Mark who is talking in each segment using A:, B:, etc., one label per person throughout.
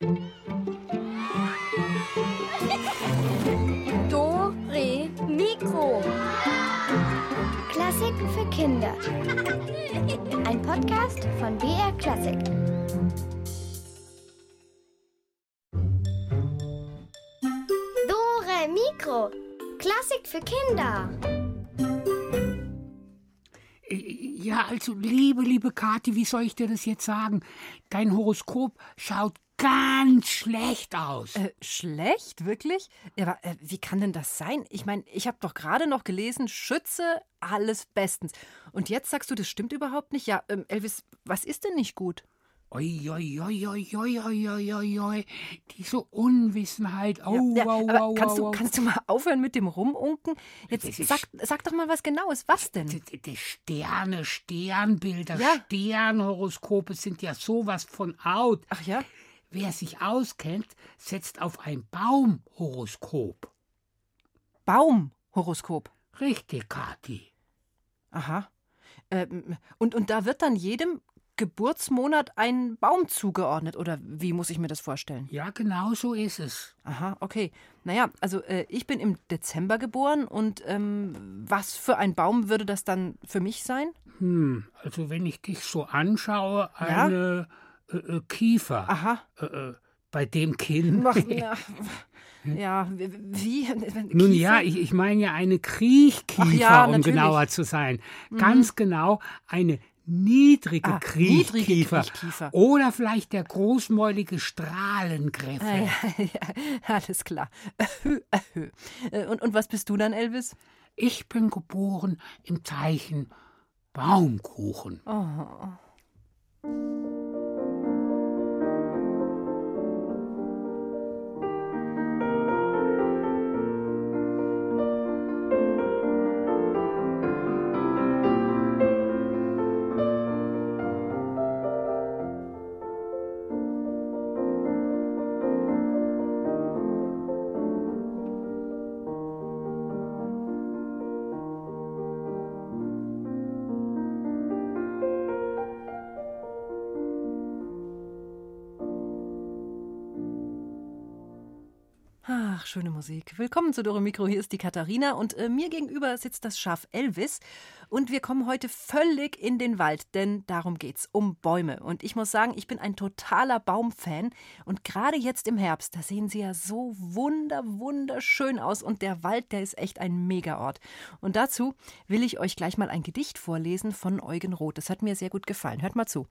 A: Do, Re, Mikro.
B: Klassiken für Kinder. Ein Podcast von BR Klassik. Dore Mikro. Klassik für Kinder.
C: Ja, also, liebe, liebe Kathi, wie soll ich dir das jetzt sagen? Dein Horoskop schaut ganz schlecht aus.
D: Äh, schlecht? Wirklich? Aber äh, wie kann denn das sein? Ich meine, ich habe doch gerade noch gelesen, Schütze, alles bestens. Und jetzt sagst du, das stimmt überhaupt nicht? Ja, ähm, Elvis, was ist denn nicht gut?
C: Oi, oi, oi, oi, oi, oi, oi, oi, diese Unwissenheit. Oh,
D: ja,
C: ja,
D: wow,
C: wow,
D: kannst,
C: wow,
D: du, kannst du mal aufhören mit dem Rumunken? Jetzt sag, sag doch mal was Genaues. Was denn?
C: Die, die Sterne, Sternbilder,
D: ja.
C: Sternhoroskope sind ja sowas von out.
D: Ach ja?
C: Wer sich auskennt, setzt auf ein Baumhoroskop.
D: Baumhoroskop.
C: Richtig, Kathi.
D: Aha. Ähm, und, und da wird dann jedem Geburtsmonat ein Baum zugeordnet, oder wie muss ich mir das vorstellen?
C: Ja, genau so ist es.
D: Aha, okay. Naja, also äh, ich bin im Dezember geboren und ähm, was für ein Baum würde das dann für mich sein?
C: Hm, also wenn ich dich so anschaue,
D: Ja?
C: eine äh, äh, Kiefer.
D: Aha.
C: Äh, äh, bei dem Kind.
D: Ach, ja, ja, wie?
C: Nun
D: Kiefer?
C: ja, ich, ich meine ja eine Kriechkiefer,
D: ja,
C: um
D: natürlich. Mhm.
C: genauer zu sein. Ganz genau eine niedrige
D: Ah,
C: Kriechkiefer.
D: niedrige Kriechkiefer.
C: Oder vielleicht der großmäulige Strahlengriffe.
D: Ah, ja, ja, alles klar. Äh, Und, und was bist du dann, Elvis?
C: Ich bin geboren im Zeichen Baumkuchen.
D: Oh. Musik. Willkommen zu Dore Mikro. Hier ist die Katharina und äh, mir gegenüber sitzt das Schaf Elvis. Und wir kommen heute völlig in den Wald, denn darum geht's, um Bäume. Und ich muss sagen, ich bin ein totaler Baumfan. Und gerade jetzt im Herbst, da sehen sie ja so wunder, wunderschön aus. Und der Wald, der ist echt ein Megaort. Und dazu will ich euch gleich mal ein Gedicht vorlesen von Eugen Roth. Das hat mir sehr gut gefallen. Hört mal zu.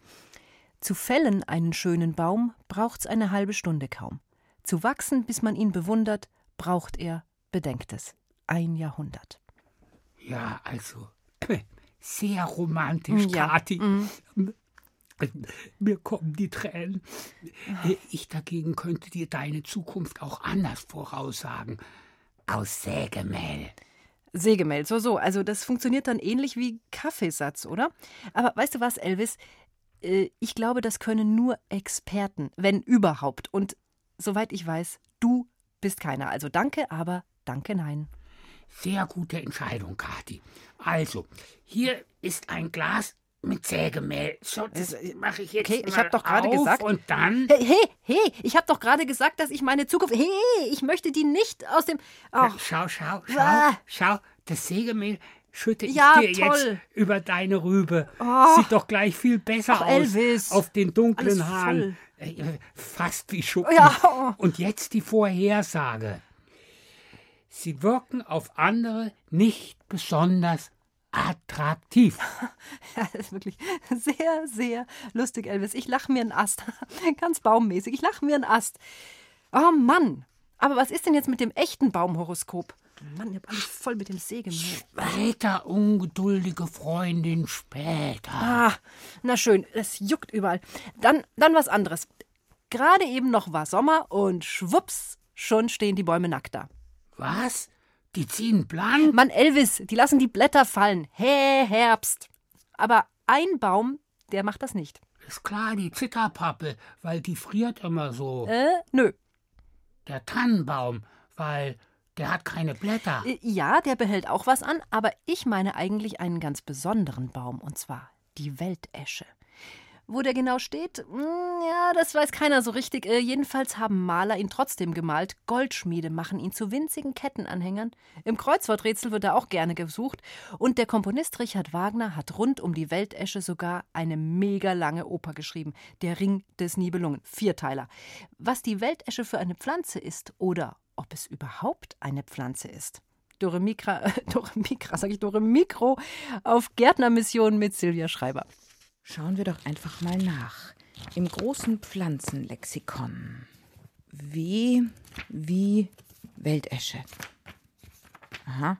D: Zu fällen einen schönen Baum braucht's eine halbe Stunde kaum. Zu wachsen, bis man ihn bewundert, braucht er, bedenkt es, ein Jahrhundert.
C: Ja, also sehr romantisch,
D: Ja,
C: Kathi. Mir kommen die Tränen. Ich dagegen könnte dir deine Zukunft auch anders voraussagen. Aus Sägemehl.
D: Sägemehl, so, so. Also, das funktioniert dann ähnlich wie Kaffeesatz, oder? Aber weißt du was, Elvis? Äh, Ich glaube, das können nur Experten, wenn überhaupt. Und soweit ich weiß, du bist keiner. Also danke, aber danke, nein.
C: Sehr gute Entscheidung, Kathi. Also, hier ist ein Glas mit Sägemehl. So, das mache ich jetzt
D: okay, ich
C: mal
D: hab doch gerade gesagt-
C: Und dann...
D: Hey, hey, hey, ich habe doch gerade gesagt, dass ich meine Zukunft. Hey, ich möchte die nicht aus dem. Ach,
C: Schau, schau, schau,
D: Ah.
C: schau. Das Sägemehl schütte ich
D: Ja,
C: dir
D: toll.
C: jetzt über deine Rübe.
D: Oh.
C: Sieht doch gleich viel besser
D: Ach,
C: aus.
D: Elvis.
C: Auf den dunklen
D: Alles
C: Haaren.
D: voll.
C: Fast wie Schuppen.
D: Ja.
C: Und jetzt die Vorhersage. Sie wirken auf andere nicht besonders attraktiv.
D: Ja, das ist wirklich sehr, sehr lustig, Elvis. Ich lache mir einen Ast. Ganz baummäßig. Ich lache mir einen Ast. Oh Mann. Aber was ist denn jetzt mit dem echten Baumhoroskop? Mann, ich hab alles voll mit dem Sägemehl.
C: Später, ungeduldige Freundin, später.
D: Ah, na schön, es juckt überall. Dann, dann was anderes. Gerade eben noch war Sommer und schwupps, schon stehen die Bäume nackt da.
C: Was? Die ziehen blank?
D: Mann, Elvis, die lassen die Blätter fallen. Hä, Herbst. Aber ein Baum, der macht das nicht.
C: Ist klar, die Zitterpappe, weil die friert immer so.
D: Äh, nö.
C: Der Tannenbaum, weil der hat keine Blätter.
D: Äh, Ja, der behält auch was an, aber ich meine eigentlich einen ganz besonderen Baum, und zwar die Weltesche. Wo der genau steht, hm, ja, das weiß keiner so richtig. Äh, jedenfalls haben Maler ihn trotzdem gemalt. Goldschmiede machen ihn zu winzigen Kettenanhängern. Im Kreuzworträtsel wird er auch gerne gesucht. Und der Komponist Richard Wagner hat rund um die Weltesche sogar eine mega lange Oper geschrieben. Der Ring des Nibelungen. Vierteiler. Was die Weltesche für eine Pflanze ist oder ob es überhaupt eine Pflanze ist. Dore Mikra, äh, Dore Mikra, sag ich Dore Mikro auf Gärtnermission mit Silvia Schreiber.
E: Schauen wir doch einfach mal nach. Im großen Pflanzenlexikon. W wie Weltesche. Aha.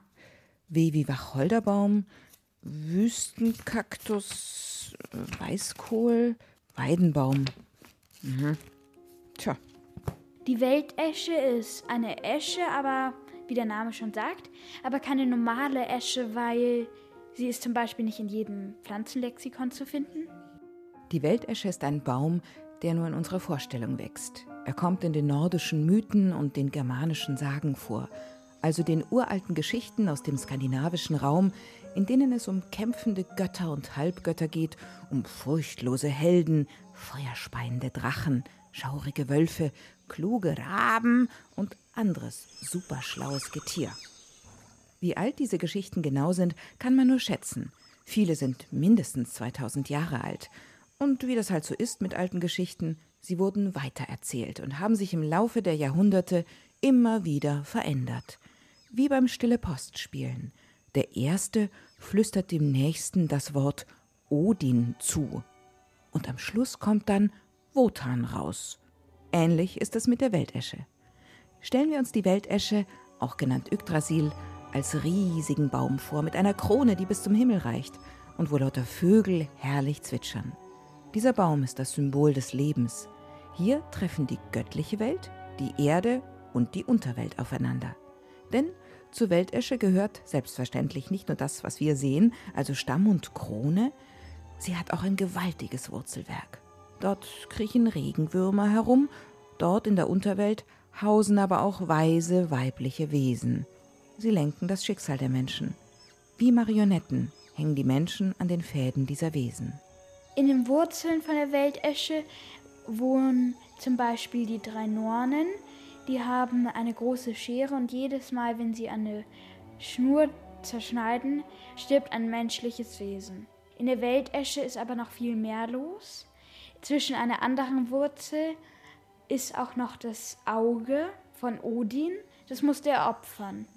E: W wie Wacholderbaum, Wüstenkaktus, Weißkohl, Weidenbaum. Mhm. Tja.
A: Die Weltesche ist eine Esche, aber wie der Name schon sagt, aber keine normale Esche, weil Sie ist zum Beispiel nicht in jedem Pflanzenlexikon zu finden.
E: Die Weltesche ist ein Baum, der nur in unserer Vorstellung wächst. Er kommt in den nordischen Mythen und den germanischen Sagen vor, also den uralten Geschichten aus dem skandinavischen Raum, in denen es um kämpfende Götter und Halbgötter geht, um furchtlose Helden, feuerspeiende Drachen, schaurige Wölfe, kluge Raben und anderes superschlaues Getier. Wie alt diese Geschichten genau sind, kann man nur schätzen. Viele sind mindestens 2000 Jahre alt. Und wie das halt so ist mit alten Geschichten, sie wurden weitererzählt und haben sich im Laufe der Jahrhunderte immer wieder verändert. Wie beim Stille Post spielen. Der Erste flüstert dem Nächsten das Wort Odin zu. Und am Schluss kommt dann Wotan raus. Ähnlich ist es mit der Weltesche. Stellen wir uns die Weltesche, auch genannt Yggdrasil, als riesigen Baum vor, mit einer Krone, die bis zum Himmel reicht und wo lauter Vögel herrlich zwitschern. Dieser Baum ist das Symbol des Lebens. Hier treffen die göttliche Welt, die Erde und die Unterwelt aufeinander. Denn zur Weltesche gehört selbstverständlich nicht nur das, was wir sehen, also Stamm und Krone, sie hat auch ein gewaltiges Wurzelwerk. Dort kriechen Regenwürmer herum, dort in der Unterwelt hausen aber auch weise weibliche Wesen – Sie lenken das Schicksal der Menschen. Wie Marionetten hängen die Menschen an den Fäden dieser Wesen.
A: In den Wurzeln von der Weltesche wohnen zum Beispiel die drei Nornen. Die haben eine große Schere und jedes Mal, wenn sie eine Schnur zerschneiden, stirbt ein menschliches Wesen. In der Weltesche ist aber noch viel mehr los. Zwischen einer anderen Wurzel ist auch noch das Auge von Odin. Das musste er opfern.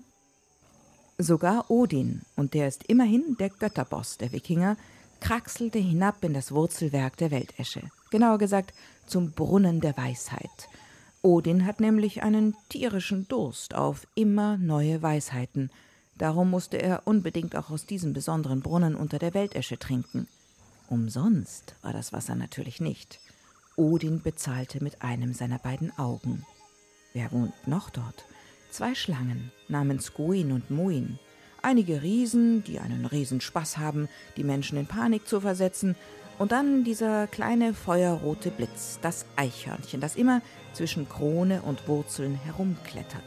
E: Sogar Odin, und der ist immerhin der Götterboss der Wikinger, kraxelte hinab in das Wurzelwerk der Weltesche. Genauer gesagt zum Brunnen der Weisheit. Odin hat nämlich einen tierischen Durst auf immer neue Weisheiten. Darum musste er unbedingt auch aus diesem besonderen Brunnen unter der Weltesche trinken. Umsonst war das Wasser natürlich nicht. Odin bezahlte mit einem seiner beiden Augen. Wer wohnt noch dort? Zwei Schlangen namens Guin und Muin. Einige Riesen, die einen Riesenspaß haben, die Menschen in Panik zu versetzen. Und dann dieser kleine feuerrote Blitz, das Eichhörnchen, das immer zwischen Krone und Wurzeln herumklettert.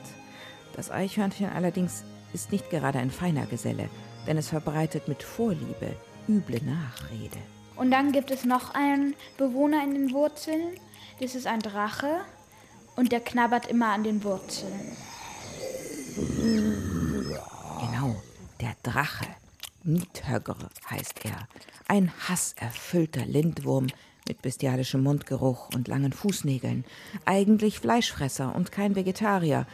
E: Das Eichhörnchen allerdings ist nicht gerade ein feiner Geselle, denn es verbreitet mit Vorliebe üble Nachrede.
A: Und dann gibt es noch einen Bewohner in den Wurzeln. Das ist ein Drache und der knabbert immer an den Wurzeln.
E: Genau, der Drache. Nidhögr heißt er. Ein hasserfüllter Lindwurm mit bestialischem Mundgeruch und langen Fußnägeln. Eigentlich Fleischfresser und kein Vegetarier.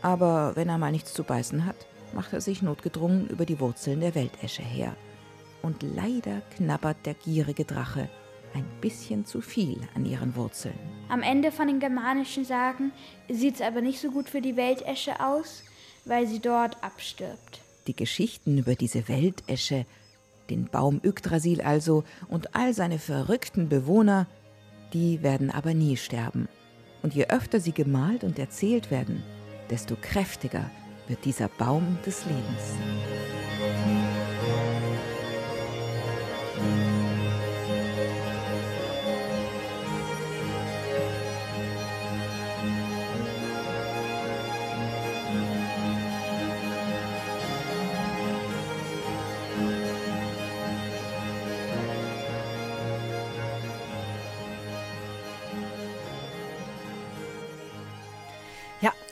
E: Aber wenn er mal nichts zu beißen hat, macht er sich notgedrungen über die Wurzeln der Weltesche her. Und leider knabbert der gierige Drache ein bisschen zu viel an ihren Wurzeln.
A: Am Ende von den germanischen Sagen sieht es aber nicht so gut für die Weltesche aus weil sie dort abstirbt.
E: Die Geschichten über diese Weltesche, den Baum Yggdrasil also und all seine verrückten Bewohner, die werden aber nie sterben. Und je öfter sie gemalt und erzählt werden, desto kräftiger wird dieser Baum des Lebens.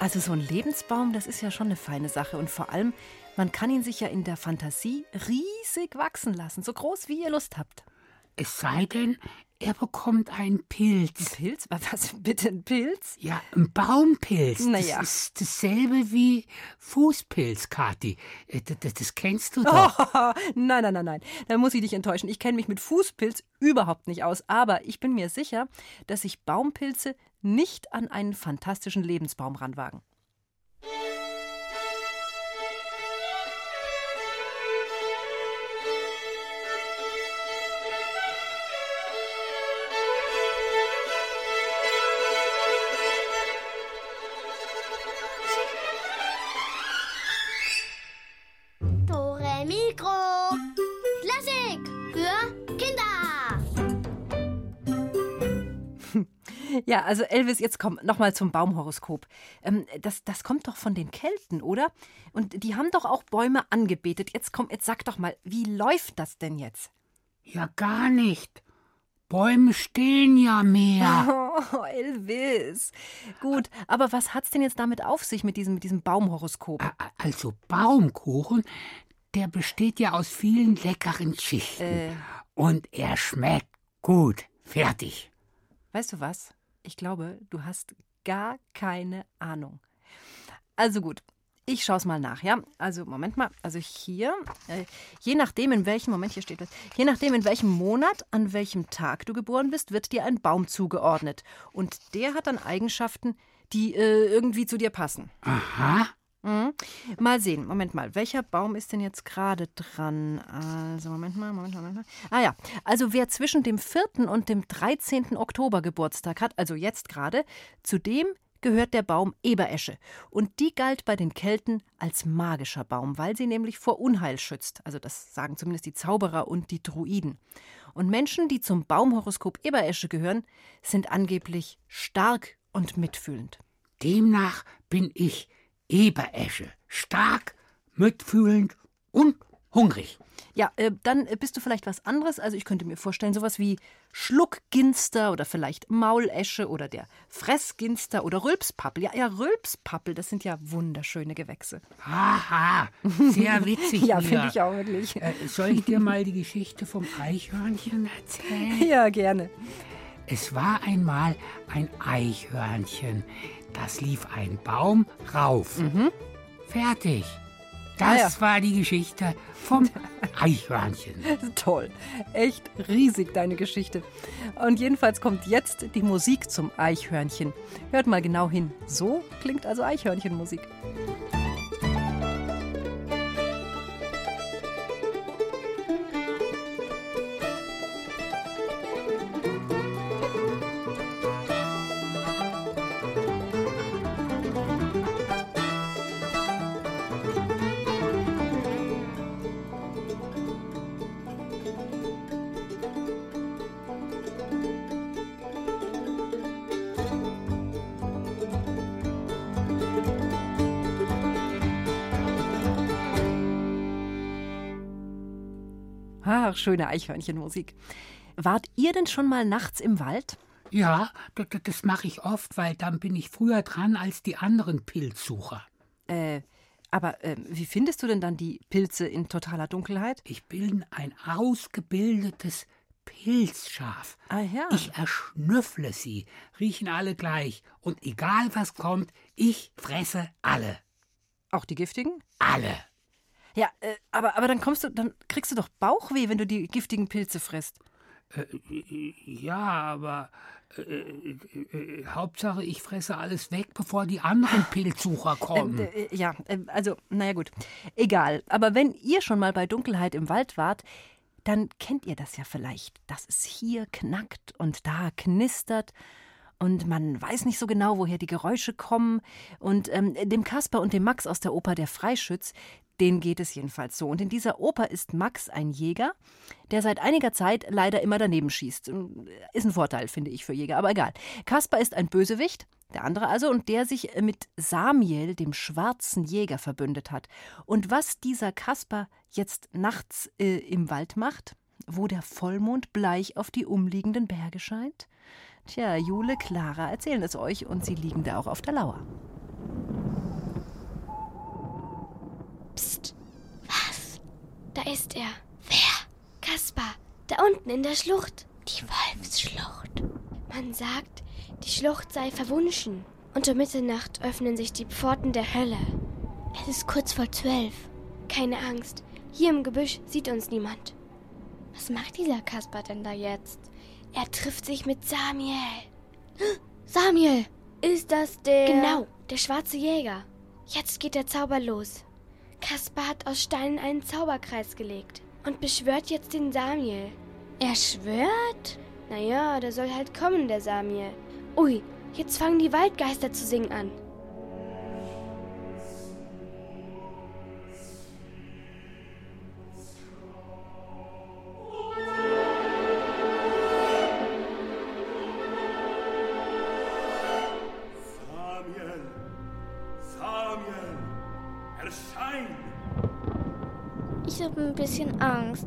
D: Also so ein Lebensbaum, das ist ja schon eine feine Sache. Und vor allem, man kann ihn sich ja in der Fantasie riesig wachsen lassen, so groß wie ihr Lust habt.
C: Es sei denn, er bekommt einen Pilz.
D: Pilz? Was bitte ein Pilz?
C: Ja, ein Baumpilz.
D: Naja.
C: Das ist dasselbe wie Fußpilz, Kathi. Äh, Das, das, das kennst du doch.
D: Oh, nein, nein, nein, nein. Da muss ich dich enttäuschen. Ich kenne mich mit Fußpilz überhaupt nicht aus. Aber ich bin mir sicher, dass sich Baumpilze nicht an einen fantastischen Lebensbaum ranwagen. Ja, also Elvis, jetzt komm nochmal zum Baumhoroskop. Ähm, das, das kommt doch von den Kelten, oder? Und die haben doch auch Bäume angebetet. Jetzt komm, jetzt sag doch mal, wie läuft das denn jetzt?
C: Ja, gar nicht. Bäume stehen ja mehr.
D: Oh, Elvis. Gut, aber was hat's denn jetzt damit auf sich mit diesem, mit diesem Baumhoroskop?
C: Also Baumkuchen, der besteht ja aus vielen leckeren Schichten.
D: Äh.
C: Und er schmeckt gut. Fertig.
D: Weißt du was? Ich glaube, du hast gar keine Ahnung. Also gut, ich schaue es mal nach, ja? Also Moment mal, also hier, äh, je nachdem in welchem Moment hier steht je nachdem in welchem Monat, an welchem Tag du geboren bist, wird dir ein Baum zugeordnet und der hat dann Eigenschaften, die äh, irgendwie zu dir passen.
C: Aha.
D: Mhm. Mal sehen, Moment mal, welcher Baum ist denn jetzt gerade dran? Also, Moment mal, Moment mal, Moment mal. Ah ja, also wer zwischen dem 4. und dem 13. Oktober Geburtstag hat, also jetzt gerade, zu dem gehört der Baum Eberesche. Und die galt bei den Kelten als magischer Baum, weil sie nämlich vor Unheil schützt. Also das sagen zumindest die Zauberer und die Druiden. Und Menschen, die zum Baumhoroskop Eberesche gehören, sind angeblich stark und mitfühlend.
C: Demnach bin ich Eberesche. Stark, mitfühlend und hungrig.
D: Ja, äh, dann äh, bist du vielleicht was anderes. Also ich könnte mir vorstellen, sowas wie Schluckginster oder vielleicht Maulesche oder der Fressginster oder Rülpspappel. Ja, ja, Rülpspappel, das sind ja wunderschöne Gewächse.
C: Haha, sehr witzig.
D: Ja, finde ich auch wirklich.
C: Äh, soll ich dir mal die Geschichte vom Eichhörnchen erzählen?
D: Ja, gerne.
C: Es war einmal ein Eichhörnchen. Das lief ein Baum rauf. Fertig. Das
D: Ah ja.
C: war die Geschichte vom Eichhörnchen.
D: Toll. Echt riesig, deine Geschichte. Und jedenfalls kommt jetzt die Musik zum Eichhörnchen. Hört mal genau hin. So klingt also Eichhörnchenmusik. Ach, schöne Eichhörnchenmusik. Wart ihr denn schon mal nachts im Wald?
C: Ja, das, das mache ich oft, weil dann bin ich früher dran als die anderen Pilzsucher.
D: Äh, aber äh, wie findest du denn dann die Pilze in totaler Dunkelheit?
C: Ich bin ein ausgebildetes Pilzschaf.
D: Ah ja.
C: Ich erschnüffle sie, riechen alle gleich. Und egal was kommt, ich fresse alle.
D: Auch die giftigen?
C: Alle.
D: Ja, äh, aber, aber dann kommst du, dann kriegst du doch Bauchweh, wenn du die giftigen Pilze frisst.
C: Ja, aber äh, äh, äh, Hauptsache, ich fresse alles weg, bevor die anderen Pilzsucher kommen.
D: Äh, ja, äh, also, naja gut. Egal. Aber wenn ihr schon mal bei Dunkelheit im Wald wart, dann kennt ihr das ja vielleicht, dass es hier knackt und da knistert. Und man weiß nicht so genau, woher die Geräusche kommen. Und ähm, dem Kasper und dem Max aus der Oper Der Freischütz, denen geht es jedenfalls so. Und in dieser Oper ist Max ein Jäger, der seit einiger Zeit leider immer daneben schießt. Ist ein Vorteil, finde ich, für Jäger, aber egal. Kasper ist ein Bösewicht, der andere also, und der sich mit Samiel, dem schwarzen Jäger, verbündet hat. Und was dieser Kasper jetzt nachts äh, im Wald macht, wo der Vollmond bleich auf die umliegenden Berge scheint? Tja, Jule, Clara erzählen es euch und sie liegen da auch auf der Lauer.
F: Psst. Was? Da ist er. Wer? Kaspar. Da unten in der Schlucht.
B: Die Wolfsschlucht.
F: Man sagt, die Schlucht sei verwunschen. Und um Mitternacht öffnen sich die Pforten der Hölle.
B: Es ist kurz vor zwölf.
F: Keine Angst. Hier im Gebüsch sieht uns niemand.
B: Was macht dieser Kaspar denn da jetzt?
F: Er trifft sich mit Samuel.
B: Samuel!
F: Ist das der. Genau, der schwarze Jäger. Jetzt geht der Zauber los. Kaspar hat aus Steinen einen Zauberkreis gelegt und beschwört jetzt den Samuel.
B: Er schwört?
F: Naja, der soll halt kommen, der Samuel. Ui, jetzt fangen die Waldgeister zu singen an.
B: Habe ein bisschen Angst.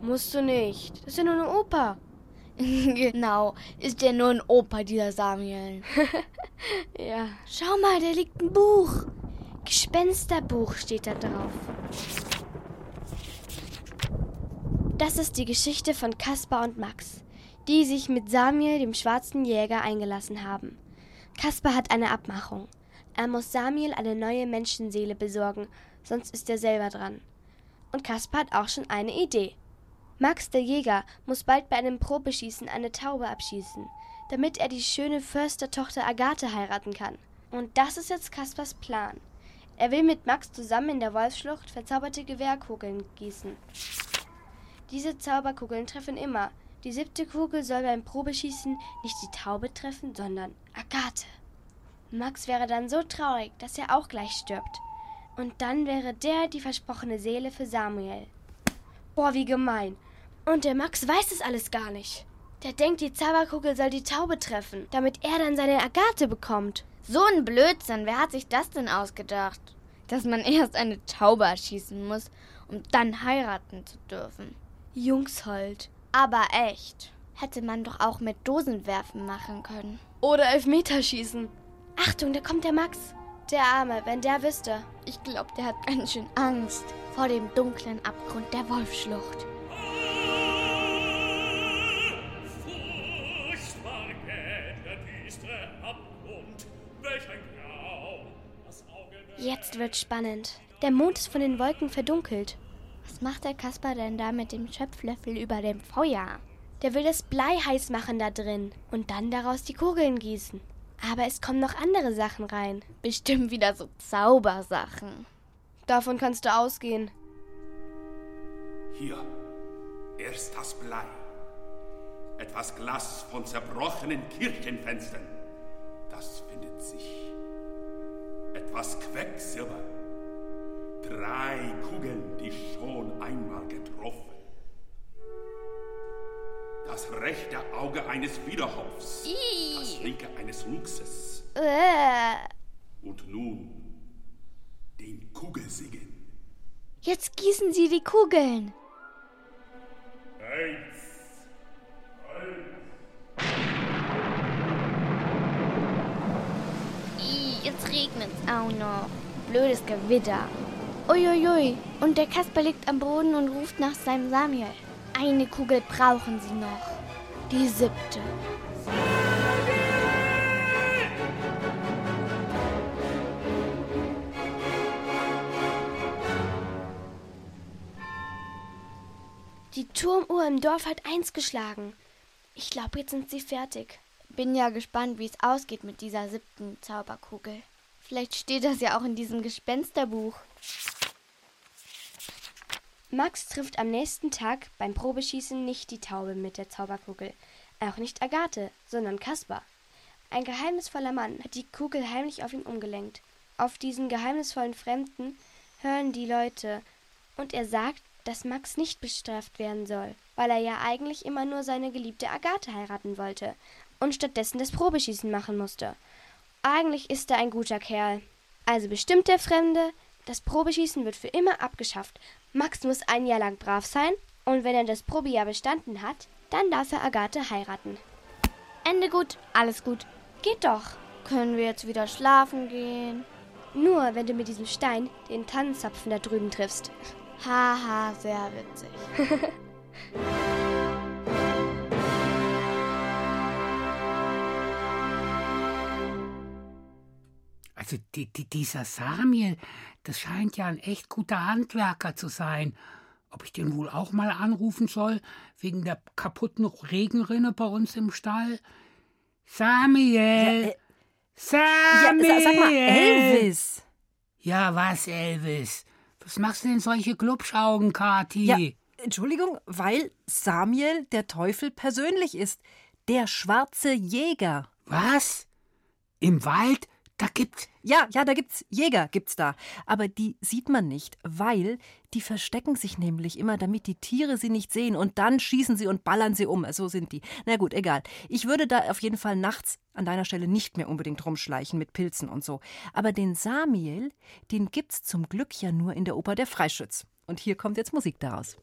F: Musst du nicht. Das ist ja nur eine Oper.
B: genau, ist ja nur ein Opa, dieser Samuel.
F: Ja. Schau mal, da liegt ein Buch. Gespensterbuch steht da drauf. Das ist die Geschichte von Kaspar und Max, die sich mit Samuel, dem schwarzen Jäger, eingelassen haben. Kaspar hat eine Abmachung. Er muss Samuel eine neue Menschenseele besorgen, sonst ist er selber dran. Und Kaspar hat auch schon eine Idee. Max, der Jäger, muss bald bei einem Probeschießen eine Taube abschießen, damit er die schöne Förstertochter Agathe heiraten kann. Und das ist jetzt Kaspars Plan. Er will mit Max zusammen in der Wolfsschlucht verzauberte Gewehrkugeln gießen. Diese Zauberkugeln treffen immer. Die siebte Kugel soll beim Probeschießen nicht die Taube treffen, sondern Agathe. Max wäre dann so traurig, dass er auch gleich stirbt. Und dann wäre der die versprochene Seele für Samuel. Boah, wie gemein. Und der Max weiß es alles gar nicht. Der denkt, die Zauberkugel soll die Taube treffen, damit er dann seine Agathe bekommt.
B: So ein Blödsinn, wer hat sich das denn ausgedacht? Dass man erst eine Taube erschießen muss, um dann heiraten zu dürfen.
F: Jungs halt.
B: Aber echt. Hätte man doch auch mit Dosenwerfen machen können.
F: Oder Elfmeterschießen. Achtung, da kommt der Max. Der Arme, wenn der wüsste.
B: Ich glaube, der hat ganz schön Angst vor dem dunklen Abgrund der
G: der
F: Jetzt wird spannend. Der Mond ist von den Wolken verdunkelt.
B: Was macht der Kasper denn da mit dem Schöpflöffel über dem Feuer?
F: Der will das Blei heiß machen da drin und dann daraus die Kugeln gießen. Aber es kommen noch andere Sachen rein.
B: Bestimmt wieder so Zaubersachen.
F: Davon kannst du ausgehen.
G: Hier, erst das Blei. Etwas Glas von zerbrochenen Kirchenfenstern. Das findet sich. Etwas Quecksilber. Drei Kugeln, die schon einmal getroffen. Das rechte Auge eines Widerhopfs. Das linke eines Luchses.
F: Äh,
G: Und nun den Kugelsegen.
F: jetzt gießen sie die Kugeln.
G: Eins.
B: Ih, jetzt regnet's auch noch. Blödes Gewitter.
F: Uiuiui. Und der Kasper liegt am Boden und ruft nach seinem Samuel. Eine Kugel brauchen sie noch. Die siebte. Die Turmuhr im Dorf hat eins geschlagen. Ich glaube, jetzt sind sie fertig.
B: Bin ja gespannt, wie es ausgeht mit dieser siebten Zauberkugel. Vielleicht steht das ja auch in diesem Gespensterbuch.
F: Max trifft am nächsten Tag beim Probeschießen nicht die Taube mit der Zauberkugel, auch nicht Agathe, sondern Kaspar. Ein geheimnisvoller Mann hat die Kugel heimlich auf ihn umgelenkt. Auf diesen geheimnisvollen Fremden hören die Leute, und er sagt, dass Max nicht bestraft werden soll, weil er ja eigentlich immer nur seine geliebte Agathe heiraten wollte und stattdessen das Probeschießen machen musste. Eigentlich ist er ein guter Kerl. Also bestimmt der Fremde, das Probeschießen wird für immer abgeschafft. Max muss ein Jahr lang brav sein und wenn er das Probejahr bestanden hat, dann darf er Agathe heiraten.
B: Ende gut, alles gut.
F: Geht doch.
B: Können wir jetzt wieder schlafen gehen?
F: Nur wenn du mit diesem Stein den Tannenzapfen da drüben triffst.
B: Haha, sehr witzig.
C: Also die, die, dieser Samuel, das scheint ja ein echt guter Handwerker zu sein. Ob ich den wohl auch mal anrufen soll, wegen der kaputten Regenrinne bei uns im Stall? Samuel!
D: Ja, äh,
C: Samuel!
D: Ja, sag mal, Elvis!
C: Ja, was, Elvis? Was machst du denn solche Glubschaugen, Kathi?
D: Ja, Entschuldigung, weil Samuel der Teufel persönlich ist. Der schwarze Jäger.
C: Was? Im Wald? Da gibt's.
D: Ja, ja, da gibt's Jäger, gibt's da. Aber die sieht man nicht, weil die verstecken sich nämlich immer, damit die Tiere sie nicht sehen und dann schießen sie und ballern sie um. So sind die. Na gut, egal. Ich würde da auf jeden Fall nachts an deiner Stelle nicht mehr unbedingt rumschleichen mit Pilzen und so. Aber den Samiel, den gibt's zum Glück ja nur in der Oper Der Freischütz. Und hier kommt jetzt Musik daraus.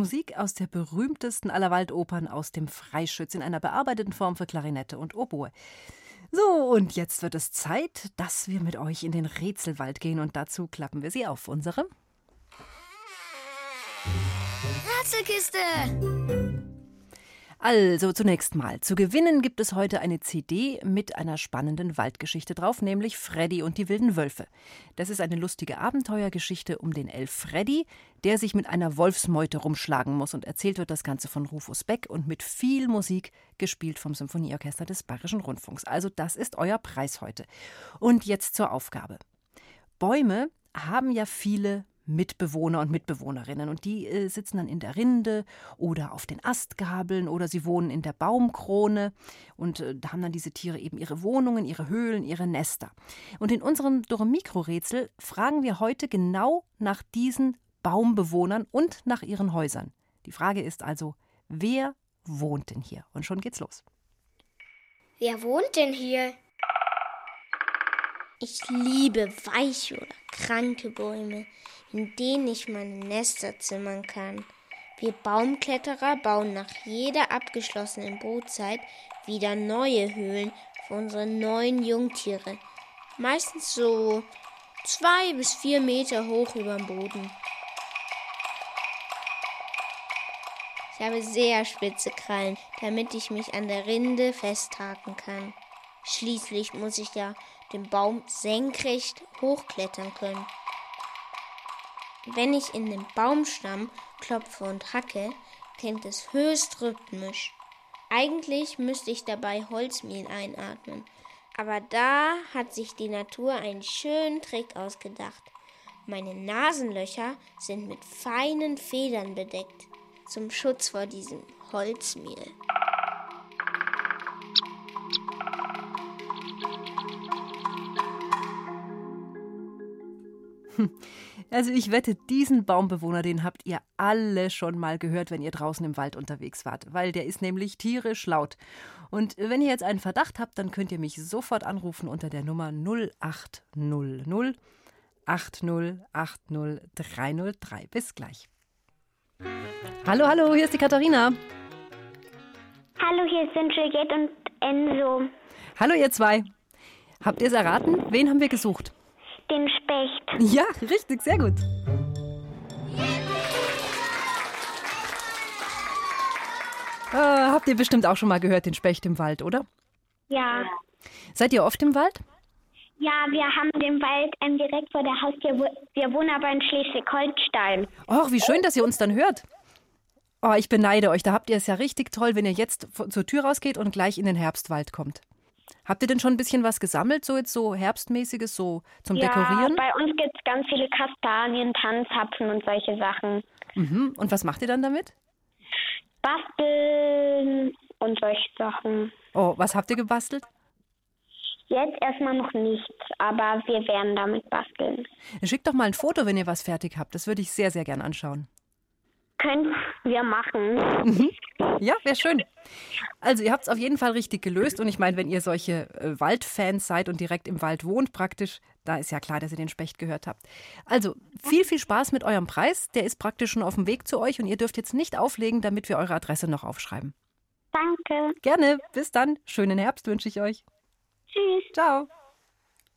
D: Musik aus der berühmtesten aller Waldopern aus dem Freischütz in einer bearbeiteten Form für Klarinette und Oboe. So, und jetzt wird es Zeit, dass wir mit euch in den Rätselwald gehen und dazu klappen wir sie auf, unsere
B: Rätselkiste!
D: Also zunächst mal, zu gewinnen gibt es heute eine CD mit einer spannenden Waldgeschichte drauf, nämlich Freddy und die wilden Wölfe. Das ist eine lustige Abenteuergeschichte um den Elf Freddy, der sich mit einer Wolfsmeute rumschlagen muss und erzählt wird das Ganze von Rufus Beck und mit viel Musik gespielt vom Symphonieorchester des Bayerischen Rundfunks. Also das ist euer Preis heute. Und jetzt zur Aufgabe. Bäume haben ja viele Mitbewohner und Mitbewohnerinnen. Und die äh, sitzen dann in der Rinde oder auf den Astgabeln oder sie wohnen in der Baumkrone. Und äh, da haben dann diese Tiere eben ihre Wohnungen, ihre Höhlen, ihre Nester. Und in unserem Doremikro-Rätsel fragen wir heute genau nach diesen Baumbewohnern und nach ihren Häusern. Die Frage ist also, wer wohnt denn hier? Und schon geht's los.
H: Wer wohnt denn hier? Ich liebe weiche oder kranke Bäume, in denen ich meine Nester zimmern kann. Wir Baumkletterer bauen nach jeder abgeschlossenen Brutzeit wieder neue Höhlen für unsere neuen Jungtiere. Meistens so zwei bis vier Meter hoch über dem Boden. Ich habe sehr spitze Krallen, damit ich mich an der Rinde festhaken kann. Schließlich muss ich ja den Baum senkrecht hochklettern können. Wenn ich in den Baumstamm klopfe und hacke, klingt es höchst rhythmisch. Eigentlich müsste ich dabei Holzmehl einatmen, aber da hat sich die Natur einen schönen Trick ausgedacht. Meine Nasenlöcher sind mit feinen Federn bedeckt, zum Schutz vor diesem Holzmehl.
D: Also ich wette, diesen Baumbewohner, den habt ihr alle schon mal gehört, wenn ihr draußen im Wald unterwegs wart, weil der ist nämlich tierisch laut. Und wenn ihr jetzt einen Verdacht habt, dann könnt ihr mich sofort anrufen unter der Nummer 0800 8080303. Bis gleich. Hallo, hallo, hier ist die Katharina.
I: Hallo, hier sind Juliette und Enzo.
D: Hallo, ihr zwei. Habt ihr es erraten? Wen haben wir gesucht?
I: den Specht.
D: Ja, richtig, sehr gut. Äh, habt ihr bestimmt auch schon mal gehört, den Specht im Wald, oder?
I: Ja.
D: Seid ihr oft im Wald?
I: Ja, wir haben den Wald ähm, direkt vor der Haustür. Wir wohnen aber in Schleswig-Holstein.
D: Och, wie schön, dass ihr uns dann hört. Oh, ich beneide euch. Da habt ihr es ja richtig toll, wenn ihr jetzt zur Tür rausgeht und gleich in den Herbstwald kommt. Habt ihr denn schon ein bisschen was gesammelt, so jetzt so herbstmäßiges, so zum
I: ja,
D: Dekorieren?
I: bei uns gibt es ganz viele Kastanien, Tanzapfen und solche Sachen.
D: Mhm. Und was macht ihr dann damit?
I: Basteln und solche Sachen.
D: Oh, was habt ihr gebastelt?
I: Jetzt erstmal noch nichts, aber wir werden damit basteln.
D: Schickt doch mal ein Foto, wenn ihr was fertig habt. Das würde ich sehr, sehr gern anschauen.
I: Können wir machen.
D: Ja, wäre schön. Also ihr habt es auf jeden Fall richtig gelöst und ich meine, wenn ihr solche äh, Waldfans seid und direkt im Wald wohnt praktisch, da ist ja klar, dass ihr den Specht gehört habt. Also viel, viel Spaß mit eurem Preis. Der ist praktisch schon auf dem Weg zu euch und ihr dürft jetzt nicht auflegen, damit wir eure Adresse noch aufschreiben.
I: Danke.
D: Gerne. Bis dann. Schönen Herbst wünsche ich euch.
I: Tschüss.
D: Ciao.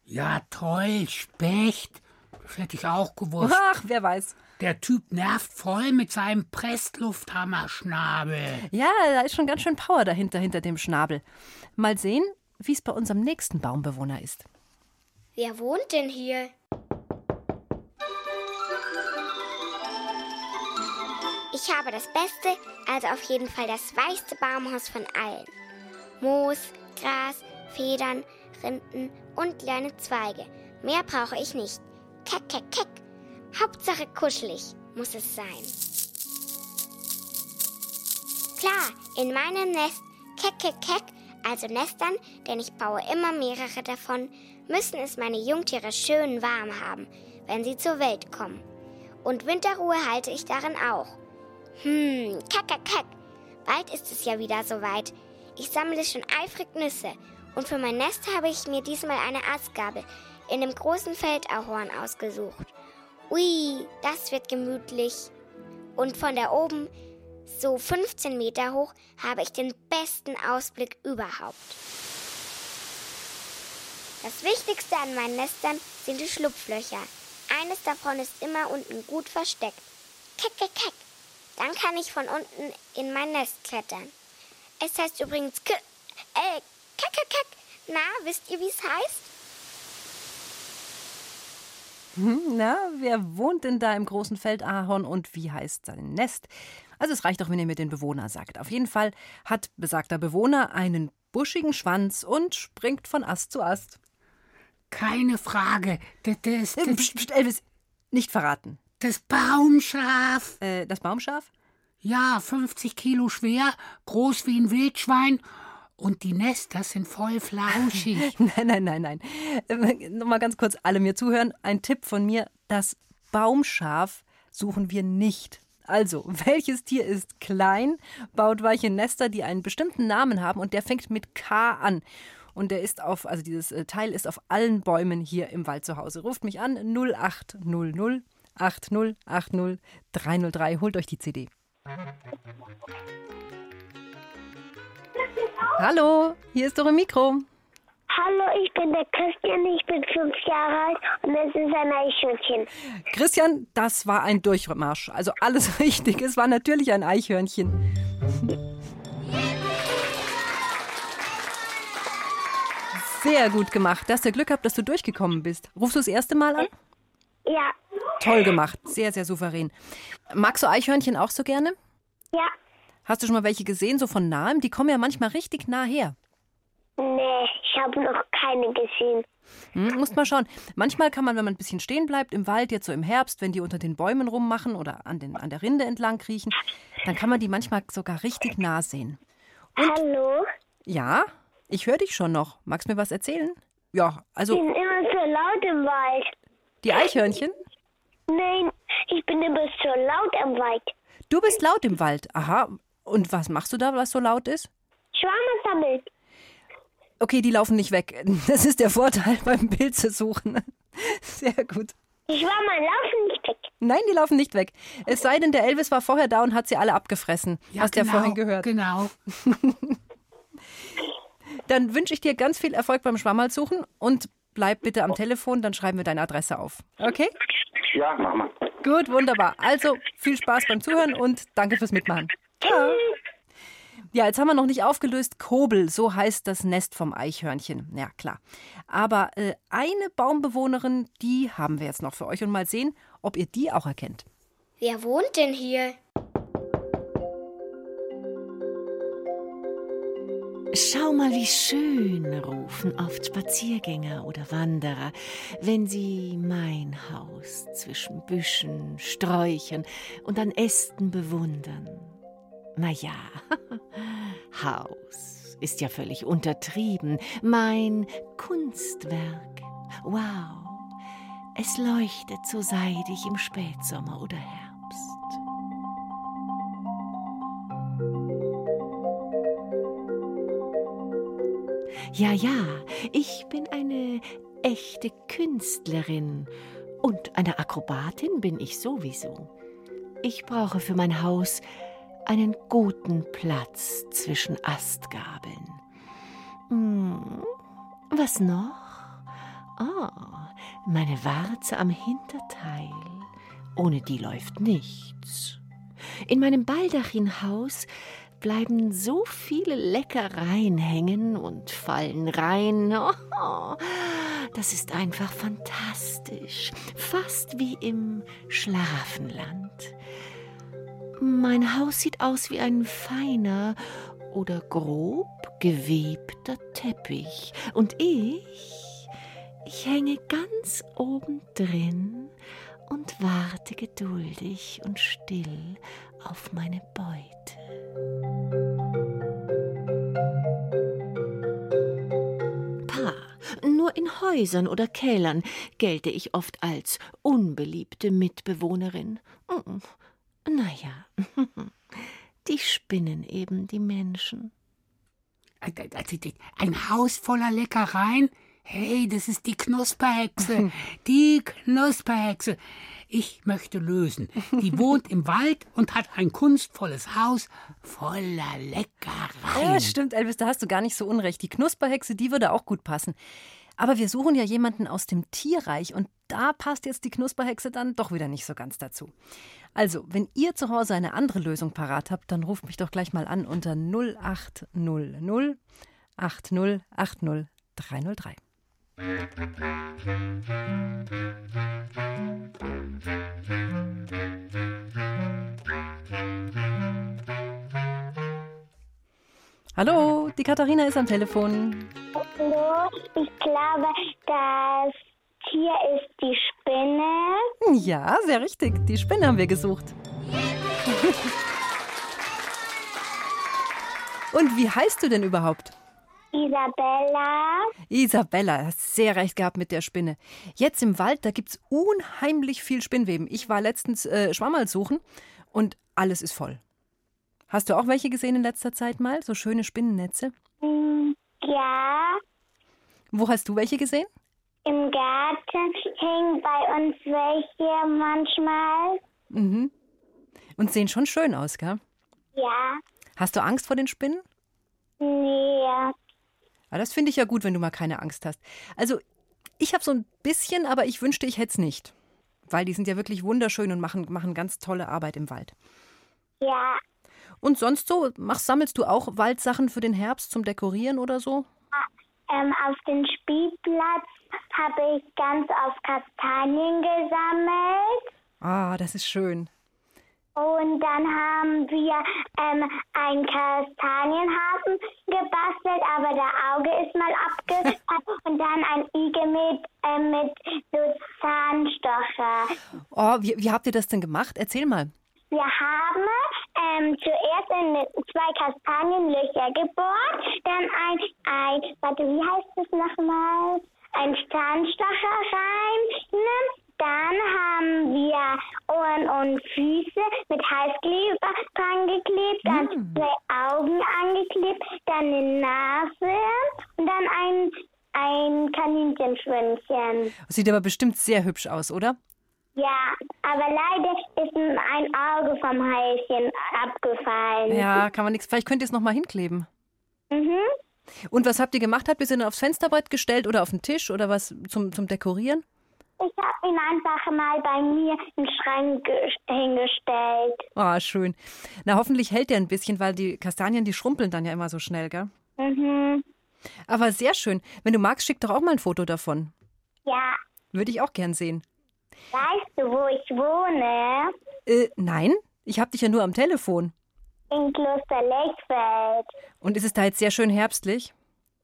C: Ja, toll, Specht. Das hätte ich auch gewusst.
D: Ach, wer weiß.
C: Der Typ nervt voll mit seinem Presslufthammerschnabel.
D: Ja, da ist schon ganz schön Power dahinter, hinter dem Schnabel. Mal sehen, wie es bei unserem nächsten Baumbewohner ist.
J: Wer wohnt denn hier? Ich habe das Beste, also auf jeden Fall das weichste Baumhaus von allen. Moos, Gras, Federn, Rinden und kleine Zweige. Mehr brauche ich nicht. Keck, keck, keck. Hauptsache kuschelig muss es sein. Klar, in meinem Nest, keck, keck, keck, also Nestern, denn ich baue immer mehrere davon, müssen es meine Jungtiere schön warm haben, wenn sie zur Welt kommen. Und Winterruhe halte ich darin auch. Hm, kack, kack, kack. Bald ist es ja wieder soweit. Ich sammle schon eifrig Nüsse. Und für mein Nest habe ich mir diesmal eine Astgabel in dem großen Feldahorn ausgesucht. Ui, das wird gemütlich. Und von da oben, so 15 Meter hoch, habe ich den besten Ausblick überhaupt. Das Wichtigste an meinen Nestern sind die Schlupflöcher. Eines davon ist immer unten gut versteckt. Keck, keck, keck. Dann kann ich von unten in mein Nest klettern. Es heißt übrigens K äh, kack, kack, kack. Na, wisst ihr, wie es heißt?
D: Hm, Na, wer wohnt denn da im großen Feldahorn und wie heißt sein Nest? Also es reicht doch, wenn ihr mir den Bewohner sagt. Auf jeden Fall hat besagter Bewohner einen buschigen Schwanz und springt von Ast zu Ast.
C: Keine Frage. Das, das,
D: Äh,
C: das,
D: Psst, psst, Elvis, nicht verraten.
C: das Baumschaf.
D: Äh, das Baumschaf?
C: Ja, 50 Kilo schwer, groß wie ein Wildschwein. Und die Nester sind voll flauschig.
D: Nein, nein, nein, nein. Äh, Nochmal ganz kurz alle mir zuhören. Ein Tipp von mir: Das Baumschaf suchen wir nicht. Also, welches Tier ist klein, baut weiche Nester, die einen bestimmten Namen haben und der fängt mit K an. Und der ist auf, also dieses äh, Teil ist auf allen Bäumen hier im Wald zu Hause. Ruft mich an 0800 80 80 303. Holt euch die CD. Hallo, hier ist eure Mikro.
I: Hallo, ich bin der Christian, ich bin fünf Jahre alt und es ist ein Eichhörnchen.
D: Christian, das war ein Durchmarsch. Also alles richtig. Es war natürlich ein Eichhörnchen. Sehr gut gemacht. Du hast ja Glück gehabt, dass du durchgekommen bist. Rufst du das erste Mal an?
I: Ja,
D: Toll gemacht. Sehr, sehr souverän. Magst du Eichhörnchen auch so gerne?
I: ja,
D: Hast du schon mal welche gesehen, so von nahem? Die kommen ja manchmal richtig nah her.
I: nee, ich habe noch keine gesehen.
D: Hm, musst mal schauen. Manchmal kann man, wenn man ein bisschen stehen bleibt im Wald, jetzt so im Herbst, wenn die unter den Bäumen rummachen oder an, den, an der Rinde entlang kriechen, dann kann man die manchmal sogar richtig nah sehen.
I: Hallo?
D: Ja, ich höre dich schon noch. Magst du mir was erzählen? Ja, also
I: sind immer so laut im Wald.
D: die Eichhörnchen.
I: Nein, ich bin immer so laut im Wald.
D: Du bist laut im Wald. Aha. Und was machst du da, was so laut ist?
I: Schwärme sammeln.
D: Okay, die laufen nicht weg. Das ist der Vorteil beim Pilze suchen. Sehr gut.
I: Die Schwärme laufen nicht weg.
D: Nein, die laufen nicht weg. Es sei denn, der Elvis war vorher da und hat sie alle abgefressen. Hast du ja
C: genau,
D: vorhin gehört.
C: Genau.
D: Dann wünsche ich dir ganz viel Erfolg beim Schwammerl suchen und bleib bitte am Telefon, dann schreiben wir deine Adresse auf. Okay?
K: Ja, mach mal.
D: Gut, wunderbar. Also viel Spaß beim Zuhören und danke fürs Mitmachen. Ciao. Ja, jetzt haben wir noch nicht aufgelöst. Kobel, so heißt das Nest vom Eichhörnchen. Ja, klar. Aber äh, eine Baumbewohnerin, die haben wir jetzt noch für euch und mal sehen, ob ihr die auch erkennt.
J: Wer wohnt denn hier?
K: Schau mal, wie schön, rufen oft Spaziergänger oder Wanderer, wenn sie mein Haus zwischen Büschen, Sträuchern und an Ästen bewundern. Na ja, Haus ist ja völlig untertrieben, mein Kunstwerk. Wow, es leuchtet so seidig im Spätsommer oder Herbst. Ja, ja, ich bin eine echte Künstlerin und eine Akrobatin bin ich sowieso. Ich brauche für mein Haus einen guten Platz zwischen Astgabeln. Hm, was noch? Oh, meine Warze am Hinterteil. Ohne die läuft nichts. In meinem Baldachinhaus bleiben so viele Leckereien hängen und fallen rein. Oh, das ist einfach fantastisch, fast wie im Schlafenland. Mein Haus sieht aus wie ein feiner oder grob gewebter Teppich. Und ich, ich hänge ganz oben drin und warte geduldig und still auf meine Beute. Pa, nur in Häusern oder Kälern gelte ich oft als unbeliebte Mitbewohnerin. Naja, die spinnen eben die Menschen.
C: Ein Haus voller Leckereien? Hey, das ist die Knusperhexe. Die Knusperhexe. Ich möchte lösen. Die wohnt im Wald und hat ein kunstvolles Haus voller Leckereien.
D: Ja, stimmt, Elvis, da hast du gar nicht so unrecht. Die Knusperhexe, die würde auch gut passen. Aber wir suchen ja jemanden aus dem Tierreich und da passt jetzt die Knusperhexe dann doch wieder nicht so ganz dazu. Also, wenn ihr zu Hause eine andere Lösung parat habt, dann ruft mich doch gleich mal an unter 0800 8080 303. Hallo, die Katharina ist am Telefon.
I: Hallo, ich glaube, das Tier ist die Spinne.
D: Ja, sehr richtig. Die Spinne haben wir gesucht. Und wie heißt du denn überhaupt?
I: Isabella.
D: Isabella, hast sehr recht gehabt mit der Spinne. Jetzt im Wald, da gibt's unheimlich viel Spinnweben. Ich war letztens äh, Schwammerl suchen und alles ist voll. Hast du auch welche gesehen in letzter Zeit mal? So schöne Spinnennetze?
I: Ja,
D: Wo hast du welche gesehen?
I: im Garten hängen bei uns welche manchmal.
D: Mhm. Und sehen schon schön aus, gell?
I: Ja,
D: Hast du Angst vor den Spinnen?
I: nee.
D: Ja, das finde ich ja gut, wenn du mal keine Angst hast. Also, ich habe so ein bisschen, aber ich wünschte, ich hätte es nicht. Weil die sind ja wirklich wunderschön und machen, machen ganz tolle Arbeit im Wald.
I: Ja,
D: Und sonst so, machst, sammelst du auch Waldsachen für den Herbst zum Dekorieren oder so?
I: ähm, auf dem Spielplatz habe ich ganz oft Kastanien gesammelt.
D: Ah, das ist schön.
I: Und dann haben wir ähm, einen Kastanienhafen gebastelt, aber der Auge ist mal abgefallen. und dann ein Igel mit, ähm, mit so Zahnstocher.
D: Oh, wie, wie habt ihr das denn gemacht? Erzähl mal.
I: Wir haben ähm, zuerst in zwei Kastanienlöcher gebohrt, dann ein, ein, warte, wie heißt das nochmal? Ein Zahnstocher rein. Dann haben wir Ohren und Füße mit Heißkleber dran geklebt, dann zwei Augen angeklebt, dann eine Nase und dann ein, ein Kaninchenschwänzchen.
D: Sieht aber bestimmt sehr hübsch aus, oder?
I: Ja, aber leider ist ein Auge vom Häschen abgefallen.
D: Ja, kann man nichts. Vielleicht könnt ihr es noch mal hinkleben.
I: Mhm.
D: Und was habt ihr gemacht? Habt ihr sie dann aufs Fensterbrett gestellt oder auf den Tisch oder was zum, zum Dekorieren?
I: Ich habe ihn einfach mal bei mir im Schrank hingestellt.
D: Ah, oh, schön. Na, hoffentlich hält er ein bisschen, weil die Kastanien, die schrumpeln dann ja immer so schnell, gell?
I: Mhm.
D: Aber sehr schön. Wenn du magst, schick doch auch mal ein Foto davon.
I: Ja.
D: Würde ich auch gern sehen.
I: Weißt du, wo ich wohne?
D: Äh, nein. Ich hab dich ja nur am Telefon.
I: In Kloster Lechfeld.
D: Und ist es da jetzt sehr schön herbstlich?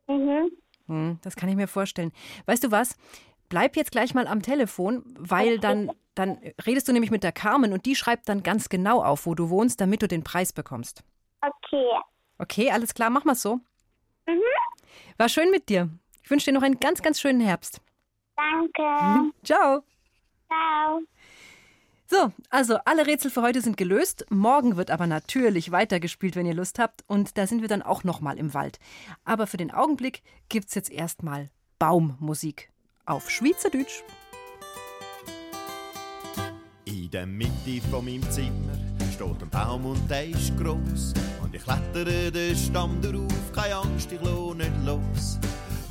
I: Mhm.
D: Hm, das kann ich mir vorstellen. Weißt du was? Bleib jetzt gleich mal am Telefon, weil okay. dann, dann redest du nämlich mit der Carmen und die schreibt dann ganz genau auf, wo du wohnst, damit du den Preis bekommst.
I: Okay.
D: Okay, alles klar, mach mal so.
I: Mhm.
D: War schön mit dir. Ich wünsche dir noch einen ganz, ganz schönen Herbst.
I: Danke.
D: Mhm. Ciao.
I: Ciao.
D: So, also alle Rätsel für heute sind gelöst. Morgen wird aber natürlich weitergespielt, wenn ihr Lust habt. Und da sind wir dann auch nochmal im Wald. Aber für den Augenblick gibt's jetzt erstmal Baummusik auf Schweizerdeutsch.
L: In der Mitte von meinem Zimmer steht ein Baum und der ist groß. Und ich klettere den Stamm darauf, keine Angst, ich lohne nicht los.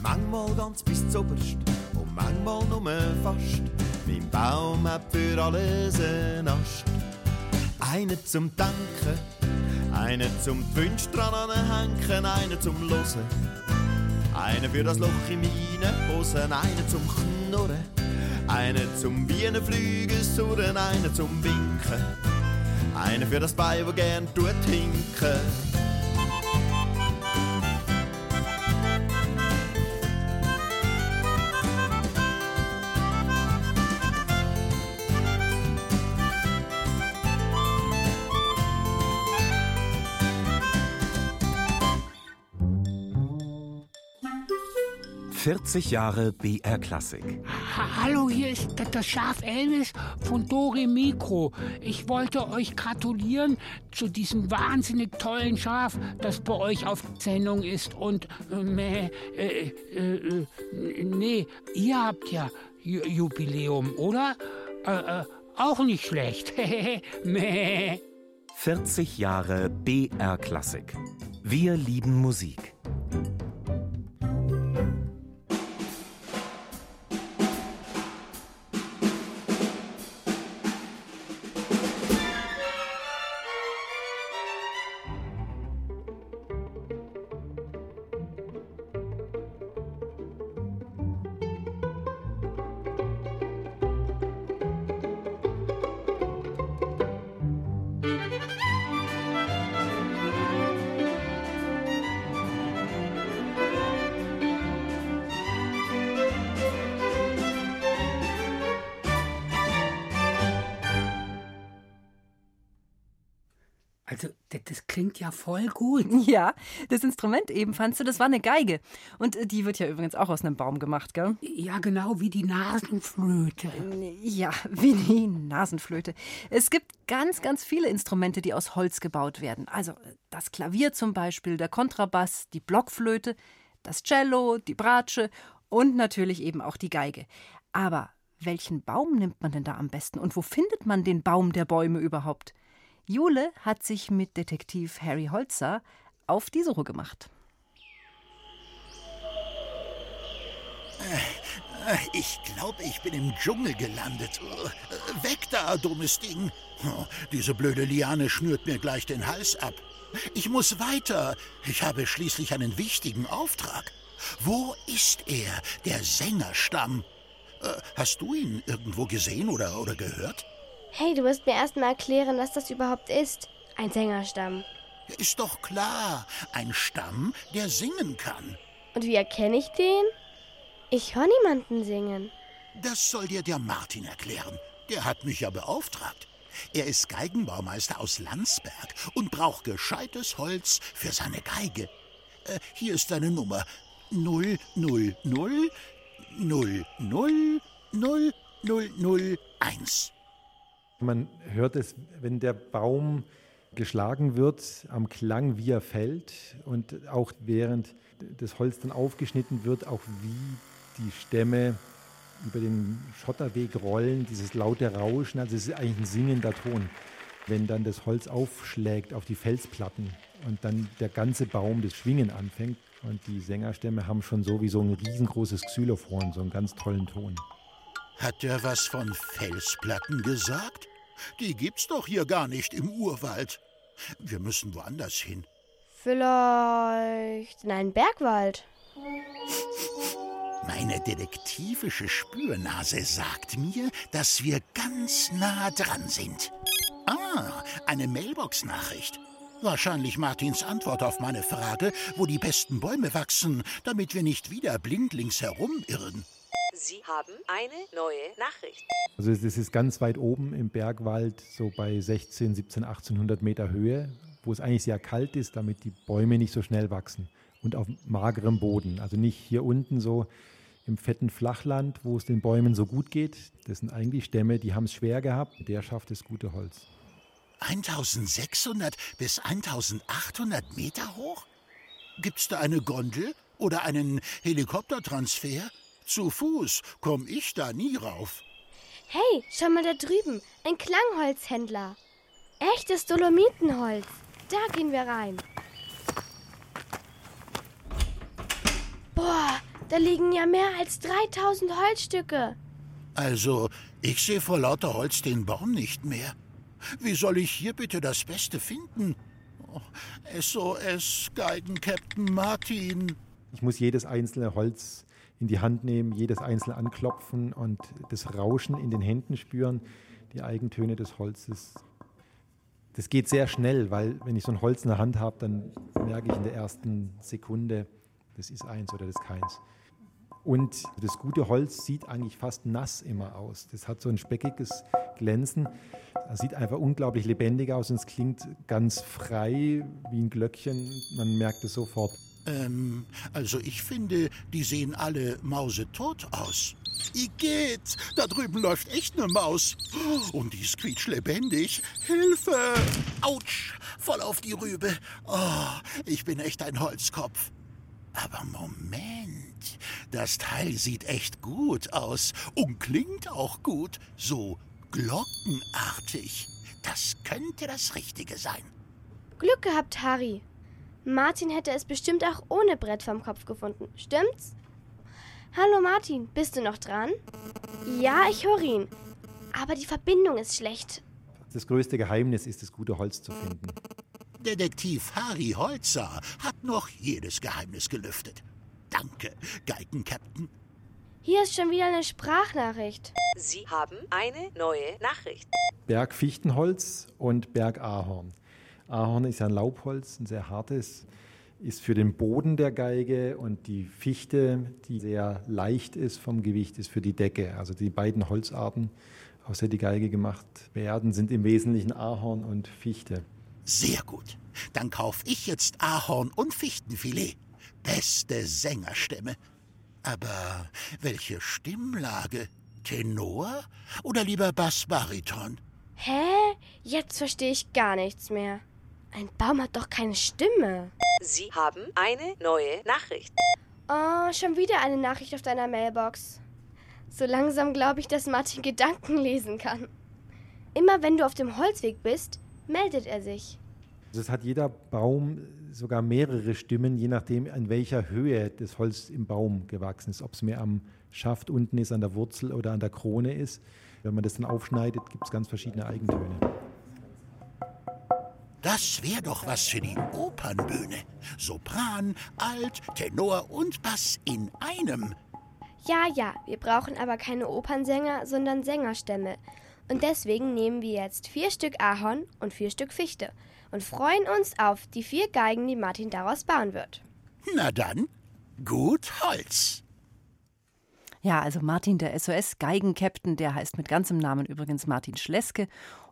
L: Manchmal ganz bis zuoberst und manchmal nur fast. Mein Baum hat für alles einen Ast. Einen zum Danken, einen zum Wünsch dran anhängen, einen zum Losen. Einen für das Loch in meinen Hosen, einen zum Knurren. Einen zum Bienenflügen surren, einen zum Winken. Einen für das Bein, wo gern tut hinken.
M: 40 Jahre BR Klassik.
C: Ha Hallo, hier ist das Schaf Elvis von Dore Mikro. Ich wollte euch gratulieren zu diesem wahnsinnig tollen Schaf, das bei euch auf Sendung ist. Und äh, äh, äh, nee, ihr habt ja J Jubiläum, oder? Äh, äh, auch nicht schlecht.
M: 40 Jahre BR Klassik. Wir lieben Musik.
C: Klingt ja voll gut.
D: Ja, das Instrument eben, fandst du, das war eine Geige. Und äh, die wird ja übrigens auch aus einem Baum gemacht, gell?
C: Ja, genau, wie die Nasenflöte.
D: Ja, wie die Nasenflöte. Es gibt ganz, ganz viele Instrumente, die aus Holz gebaut werden. Also das Klavier zum Beispiel, der Kontrabass, die Blockflöte, das Cello, die Bratsche und natürlich eben auch die Geige. Aber welchen Baum nimmt man denn da am besten? Und wo findet man den Baum der Bäume überhaupt? Jule hat sich mit Detektiv Harry Holzer auf die Suche gemacht.
N: Ich glaube, ich bin im Dschungel gelandet. Weg da, dummes Ding. Diese blöde Liane schnürt mir gleich den Hals ab. Ich muss weiter. Ich habe schließlich einen wichtigen Auftrag. Wo ist er, der Sängerstamm? Hast du ihn irgendwo gesehen oder, oder gehört?
F: Hey, du musst mir erst mal erklären, was das überhaupt ist. Ein Sängerstamm.
N: Ist doch klar. Ein Stamm, der singen kann.
F: Und wie erkenne ich den? Ich höre niemanden singen.
N: Das soll dir der Martin erklären. Der hat mich ja beauftragt. Er ist Geigenbaumeister aus Landsberg und braucht gescheites Holz für seine Geige. Äh, hier ist seine Nummer. 000 000 001.
O: Man hört es, wenn der Baum geschlagen wird, am Klang, wie er fällt und auch während das Holz dann aufgeschnitten wird, auch wie die Stämme über den Schotterweg rollen, dieses laute Rauschen, also es ist eigentlich ein singender Ton. Wenn dann das Holz aufschlägt auf die Felsplatten und dann der ganze Baum das Schwingen anfängt und die Sängerstämme haben schon so wie so ein riesengroßes Xylophon, so einen ganz tollen Ton.
N: Hat der was von Felsplatten gesagt? Die gibt's doch hier gar nicht im Urwald. Wir müssen woanders hin.
F: Vielleicht in einen Bergwald.
N: Meine detektivische Spürnase sagt mir, dass wir ganz nah dran sind. Ah, eine Mailbox-Nachricht. Wahrscheinlich Martins Antwort auf meine Frage, wo die besten Bäume wachsen, damit wir nicht wieder blindlings herumirren.
P: Sie haben eine neue Nachricht.
O: Also es ist ganz weit oben im Bergwald, so bei 16, 17, 1800 Meter Höhe, wo es eigentlich sehr kalt ist, damit die Bäume nicht so schnell wachsen. Und auf magerem Boden. Also nicht hier unten so im fetten Flachland, wo es den Bäumen so gut geht. Das sind eigentlich Stämme, die haben es schwer gehabt. Der schafft das gute Holz.
N: 1600 bis 1800 Meter hoch? Gibt's da eine Gondel oder einen Helikoptertransfer? Zu Fuß komm ich da nie rauf.
F: Hey, schau mal da drüben. Ein Klangholzhändler. Echtes Dolomitenholz. Da gehen wir rein. Boah, da liegen ja mehr als 3000 Holzstücke.
N: Also, ich sehe vor lauter Holz den Baum nicht mehr. Wie soll ich hier bitte das Beste finden? Oh, SOS, Geigenkapitän Martin.
O: Ich muss jedes einzelne Holz in die Hand nehmen, jedes einzelne anklopfen und das Rauschen in den Händen spüren, die Eigentöne des Holzes. Das geht sehr schnell, weil wenn ich so ein Holz in der Hand habe, dann merke ich in der ersten Sekunde, das ist eins oder das ist keins. Und das gute Holz sieht eigentlich fast nass immer aus. Das hat so ein speckiges Glänzen. Das sieht einfach unglaublich lebendig aus und es klingt ganz frei wie ein Glöckchen. Man merkt es sofort.
N: Ähm, also ich finde, die sehen alle mausetot aus. Igitt, da drüben läuft echt eine Maus. Und die ist quietschlebendig. Hilfe! Autsch! Voll auf die Rübe. Oh, ich bin echt ein Holzkopf. Aber Moment, das Teil sieht echt gut aus und klingt auch gut, so glockenartig. Das könnte das Richtige sein.
F: Glück gehabt, Harry. Martin hätte es bestimmt auch ohne Brett vom Kopf gefunden. Stimmt's? Hallo Martin, bist du noch dran? Ja, ich höre ihn. Aber die Verbindung ist schlecht.
O: Das größte Geheimnis ist, das gute Holz zu finden.
N: Detektiv Harry Holzer hat noch jedes Geheimnis gelüftet. Danke, Geigenkapitän.
F: Hier ist schon wieder eine Sprachnachricht.
P: Sie haben eine neue Nachricht.
O: Bergfichtenholz und Bergahorn. Ahorn ist ja ein Laubholz, ein sehr hartes, ist für den Boden der Geige und die Fichte, die sehr leicht ist vom Gewicht, ist für die Decke. Also die beiden Holzarten, aus der die Geige gemacht werden, sind im Wesentlichen Ahorn und Fichte.
N: Sehr gut. Dann kauf ich jetzt Ahorn und Fichtenfilet. Beste Sängerstimme. Aber welche Stimmlage? Tenor oder lieber Bassbariton?
F: Hä? Jetzt verstehe ich gar nichts mehr. Ein Baum hat doch keine Stimme.
P: Sie haben eine neue Nachricht.
F: Oh, schon wieder eine Nachricht auf deiner Mailbox. So langsam glaube ich, dass Martin Gedanken lesen kann. Immer wenn du auf dem Holzweg bist, meldet er sich.
O: Also es hat jeder Baum sogar mehrere Stimmen, je nachdem, an welcher Höhe das Holz im Baum gewachsen ist. Ob es mehr am Schaft unten ist, an der Wurzel oder an der Krone ist. Wenn man das dann aufschneidet, gibt es ganz verschiedene Eigentöne.
N: Das wäre doch was für die Opernbühne. Sopran, Alt, Tenor und Bass in einem.
F: Ja, ja, wir brauchen aber keine Opernsänger, sondern Sängerstämme. Und deswegen nehmen wir jetzt vier Stück Ahorn und vier Stück Fichte und freuen uns auf die vier Geigen, die Martin daraus bauen wird.
N: Na dann, gut Holz.
D: Ja, also Martin, der SOS-Geigenkapitän, der heißt mit ganzem Namen übrigens Martin Schleske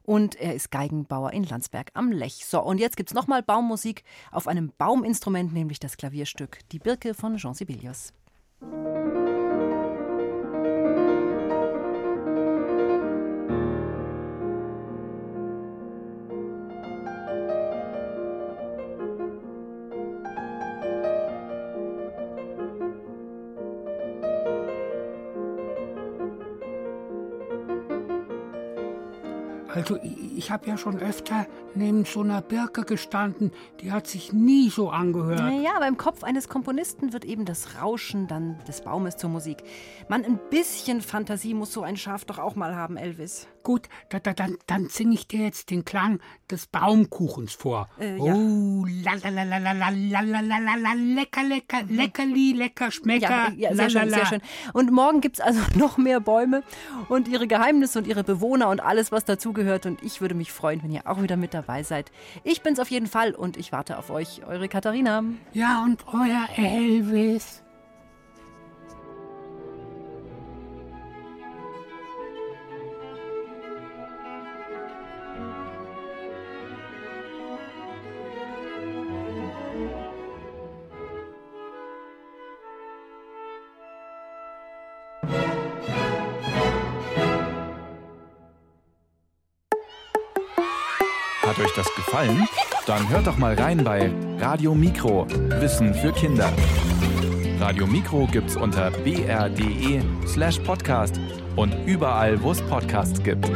D: und er ist Geigenbauer in Landsberg am Lech. So, und jetzt gibt es nochmal Baummusik auf einem Bauminstrument, nämlich das Klavierstück Die Birke von Jean Sibelius.
C: Also ich, habe ja schon öfter neben so einer Birke gestanden, die hat sich nie so angehört.
D: Naja, aber im Kopf eines Komponisten wird eben das Rauschen dann des Baumes zur Musik. Man, ein bisschen Fantasie muss so ein Schaf doch auch mal haben, Elvis.
C: Gut, da, da, dann, dann singe ich dir jetzt den Klang des Baumkuchens vor.
D: Äh, ja.
C: Oh, la la la la la la la la la la lecker, lecker, leckerli, lecker, schmecker.
D: Ja, ja sehr schön, sehr schön. Und morgen gibt es also noch mehr Bäume und ihre Geheimnisse und ihre Bewohner und alles, was dazugehört. Und ich würde mich freuen, wenn ihr auch wieder mit dabei seid. Ich bin's auf jeden Fall und ich warte auf euch. Eure Katharina.
C: Ja, und euer Elvis.
Q: Gefallen? Dann hört doch mal rein bei Radio Mikro. Wissen für Kinder. Radio Mikro gibt's unter br.de slash podcast und überall, wo es Podcasts gibt.